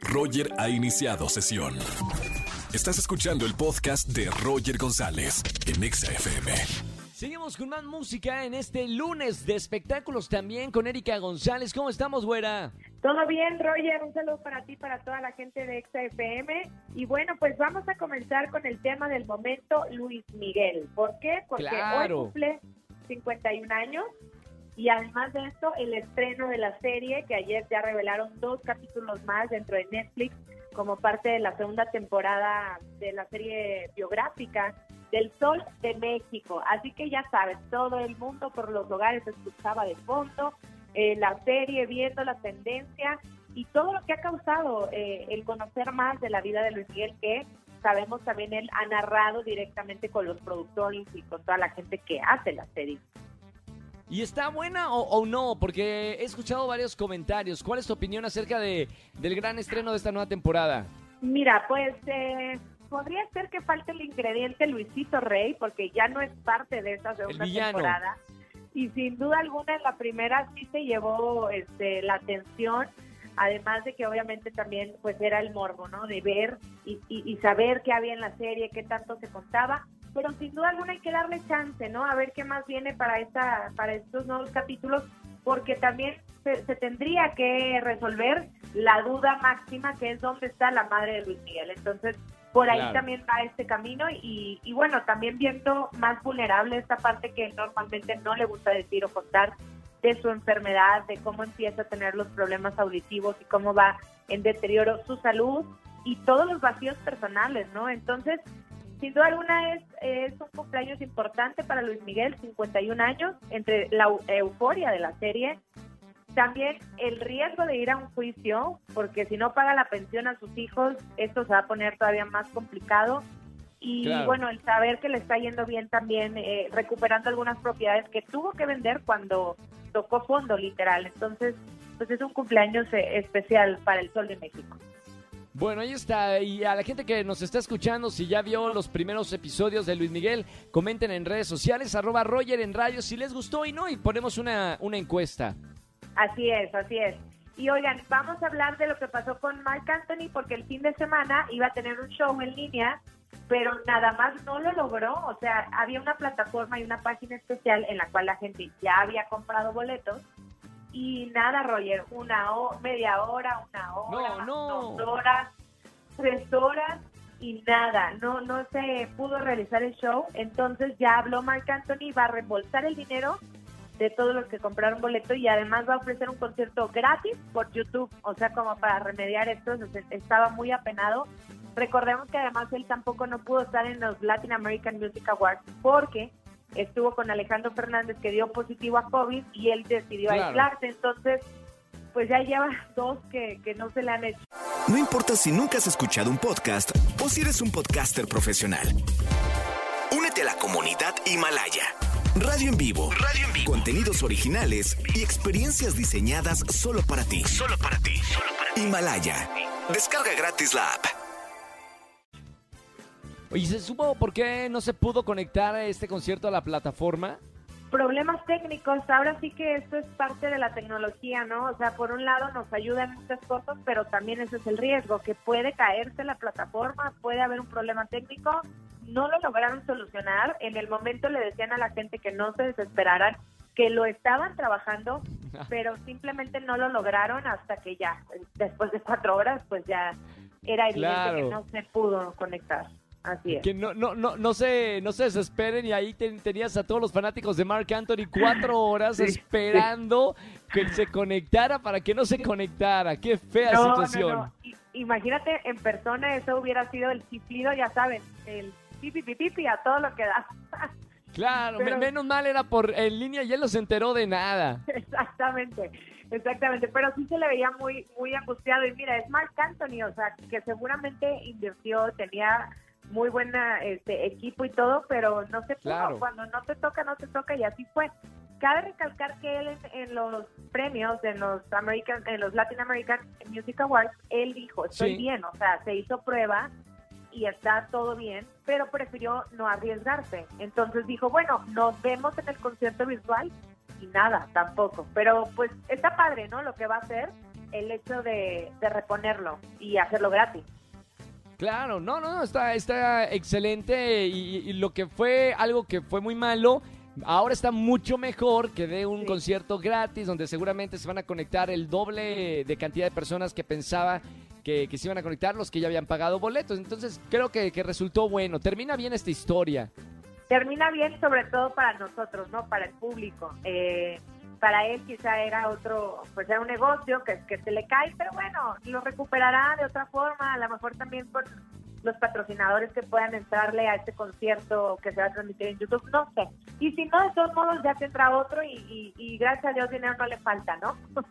Roger ha iniciado sesión. Estás escuchando el podcast de Roger González en Exa FM. Seguimos con más música en este lunes de espectáculos también con Erika González. ¿Cómo estamos, güera? Todo bien, Roger. Un saludo para ti, para toda la gente de Exa FM. Y bueno, pues vamos a comenzar con el tema del momento, Luis Miguel. ¿Por qué? Porque Claro. hoy cumple 51 años. Y además de esto, el estreno de la serie, que ayer ya revelaron dos capítulos más dentro de Netflix, como parte de la segunda temporada de la serie biográfica del Sol de México. Así que ya sabes, todo el mundo por los hogares escuchaba de fondo eh, la serie, viendo la tendencia y todo lo que ha causado eh, el conocer más de la vida de Luis Miguel, que sabemos también él ha narrado directamente con los productores y con toda la gente que hace la serie. ¿Y está buena o, o no? Porque he escuchado varios comentarios. ¿Cuál es tu opinión acerca de, del gran estreno de esta nueva temporada? Mira, pues eh, podría ser que falte el ingrediente Luisito Rey, porque ya no es parte de esta segunda temporada. Y sin duda alguna en la primera sí se llevó este, la atención, además de que obviamente también pues era el morbo, ¿no? De ver y, y- y saber qué había en la serie, qué tanto se contaba. Pero sin duda alguna hay que darle chance, ¿no? A ver qué más viene para esta, para estos nuevos capítulos, porque también se, se tendría que resolver la duda máxima que es dónde está la madre de Luis Miguel. Entonces, por ahí Claro. también va este camino y, y bueno, también viendo más vulnerable esta parte que normalmente no le gusta decir o contar de su enfermedad, de cómo empieza a tener los problemas auditivos y cómo va en deterioro su salud y todos los vacíos personales, ¿no? Entonces, sin duda alguna es, es un cumpleaños importante para Luis Miguel, 51 años, entre la eu- euforia de la serie, también el riesgo de ir a un juicio, porque si no paga la pensión a sus hijos, esto se va a poner todavía más complicado. Y Claro. bueno, el saber que le está yendo bien también, eh, recuperando algunas propiedades que tuvo que vender cuando tocó fondo, literal. Entonces, pues es un cumpleaños eh, especial para el Sol de México. Bueno, ahí está. Y a la gente que nos está escuchando, si ya vio los primeros episodios de Luis Miguel, comenten en redes sociales, arroba Roger en radio, si les gustó y no, y ponemos una, una encuesta. Así es, así es. Y oigan, vamos a hablar de lo que pasó con Mark Anthony porque el fin de semana iba a tener un show en línea, pero nada más no lo logró. O sea, había una plataforma y una página especial en la cual la gente ya había comprado boletos. Y nada, Roger, una ho- media hora, una hora, No, no. dos horas, tres horas y nada, no, no se pudo realizar el show. Entonces ya habló Mark Anthony, va a reembolsar el dinero de todos los que compraron boleto y además va a ofrecer un concierto gratis por YouTube, o sea, como para remediar esto, estaba muy apenado. Recordemos que además él tampoco no pudo estar en los Latin American Music Awards porque estuvo con Alejandro Fernández que dio positivo a COVID y él decidió Claro. aislarse, entonces pues ya lleva dos que, que no se le han hecho. No importa si nunca has escuchado un podcast o si eres un podcaster profesional. Únete a la comunidad Himalaya. Radio en vivo. Radio en vivo. Contenidos originales y experiencias diseñadas solo para ti. Solo para ti. Himalaya. Descarga gratis la app. Oye, ¿se supo por qué no se pudo conectar este concierto a la plataforma? problemas técnicos, ahora sí que esto es parte de la tecnología, ¿no? O sea, por un lado nos ayuda en muchas cosas, pero también ese es el riesgo, que puede caerse la plataforma, puede haber un problema técnico, no lo lograron solucionar, en el momento le decían a la gente que no se desesperaran, que lo estaban trabajando, pero simplemente no lo lograron hasta que ya, después de cuatro horas, pues ya era evidente Claro. que no se pudo conectar. Así es. Que no, no, no, no se, no se desesperen y ahí ten- tenías a todos los fanáticos de Mark Anthony cuatro horas Sí, esperando que se conectara para que no se conectara. Qué fea No, situación. no. Imagínate en persona, eso hubiera sido el chiflido, ya saben, el pipi pipi pipi a todo lo que da. Claro, Pero- menos mal era por en línea y él no se enteró de nada. exactamente, exactamente. Pero sí se le veía muy, muy angustiado. Y mira, es Mark Anthony, o sea, que seguramente invirtió, tenía muy buena este equipo y todo, pero no se pudo. Claro. Cuando no te toca, no te toca y así fue. Cabe recalcar que él en, en los premios, en los American, en los Latin American Music Awards, él dijo, estoy Sí. bien, o sea, se hizo prueba y está todo bien, pero prefirió no arriesgarse. Entonces dijo, bueno, nos vemos en el concierto virtual y nada, tampoco. Pero pues está padre, ¿no? Lo que va a hacer. el hecho de, de reponerlo y hacerlo gratis. Claro, no, no, no, está, está excelente y, y lo que fue algo que fue muy malo, ahora está mucho mejor que de un Sí. concierto gratis donde seguramente se van a conectar el doble de cantidad de personas que pensaba que, que se iban a conectar los que ya habían pagado boletos. Entonces creo que, que resultó bueno. Termina bien esta historia. termina bien sobre todo para nosotros, ¿no? Para el público. Eh, para él quizá era otro, pues era un negocio que, que se le cae, pero bueno, lo recuperará de otra forma, a lo mejor también con los patrocinadores que puedan entrarle a este concierto que se va a transmitir en YouTube, no sé. Y si no, de todos modos ya tendrá otro y, y, y gracias a Dios dinero no le falta, ¿no?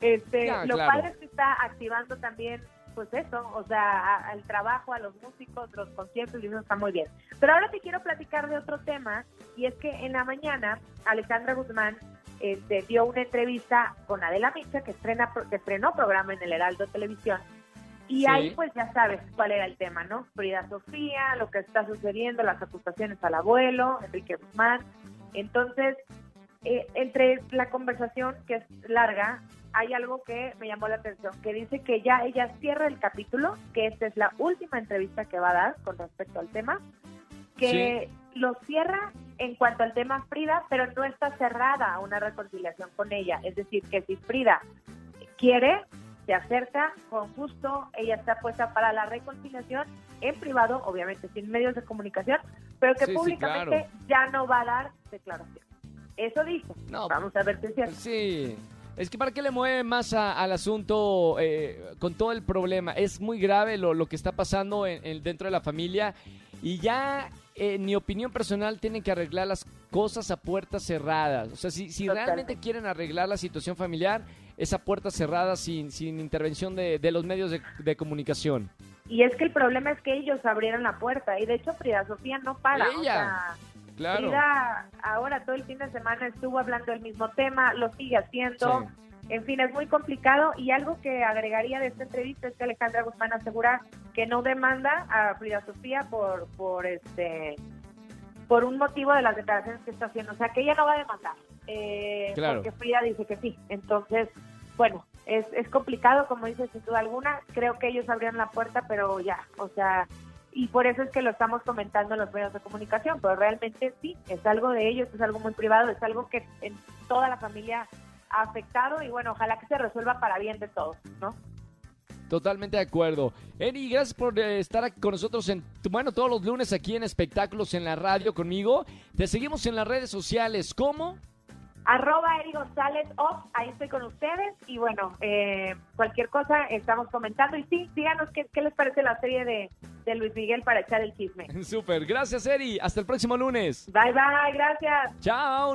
este, Ya, lo claro. padre es que está activando también pues eso, o sea, al trabajo, a los músicos, los conciertos, y eso está muy bien. Pero ahora te quiero platicar de otro tema, y es que en la mañana Alejandra Guzmán este, dio una entrevista con Adela Micha, que, estrena, que estrenó programa en el Heraldo Televisión, y Sí. ahí pues ya sabes cuál era el tema, ¿no? Frida Sofía, lo que está sucediendo, las acusaciones al abuelo, Enrique Guzmán. Entonces, eh, entre la conversación, que es larga, hay algo que me llamó la atención, que dice que ya ella cierra el capítulo, que esta es la última entrevista que va a dar con respecto al tema, que lo cierra en cuanto al tema Frida, pero no está cerrada a una reconciliación con ella. Es decir, que si Frida quiere, se acerca con gusto, ella está puesta para la reconciliación en privado, obviamente sin medios de comunicación, pero que Sí, sí, públicamente ya no va a dar declaración. Eso dice. No, Vamos a ver si es cierto. Sí. Es que para qué le mueve más a- al asunto eh, con todo el problema. Es muy grave lo, lo que está pasando en- en- dentro de la familia y ya, en mi opinión personal, tienen que arreglar las cosas a puertas cerradas. O sea, si, si realmente quieren arreglar la situación familiar, es a puertas cerradas sin, sin intervención de, de los medios de, de comunicación. Y es que el problema es que ellos abrieron la puerta y de hecho Frida Sofía no para. o Ella. sea, Claro. Frida ahora todo el fin de semana estuvo hablando del mismo tema, lo sigue haciendo. Sí. En fin, es muy complicado y algo que agregaría de esta entrevista es que Alejandra Guzmán asegura que no demanda a Frida Sofía por por este por un motivo de las declaraciones que está haciendo, o sea que ella no va a demandar, eh, Claro. porque Frida dice que sí. Entonces, bueno, es, es complicado, como dice sin duda alguna. Creo que ellos abrieron la puerta, pero ya, o sea, y por eso es que lo estamos comentando en los medios de comunicación, pero realmente sí, es algo de ellos, es algo muy privado, es algo que en toda la familia afectado y bueno, ojalá que se resuelva para bien de todos, ¿no? Totalmente de acuerdo. Eri, gracias por eh, estar aquí con nosotros en, bueno, todos los lunes aquí en Espectáculos en la radio conmigo. Te seguimos en las redes sociales. ¿Cómo? Arroba Eri González Off, ahí estoy con ustedes y bueno, eh, cualquier cosa estamos comentando y sí, díganos qué, qué les parece la serie de, de Luis Miguel para echar el chisme. Súper. Gracias, Eri. Hasta el próximo lunes. Bye bye, gracias. Chao.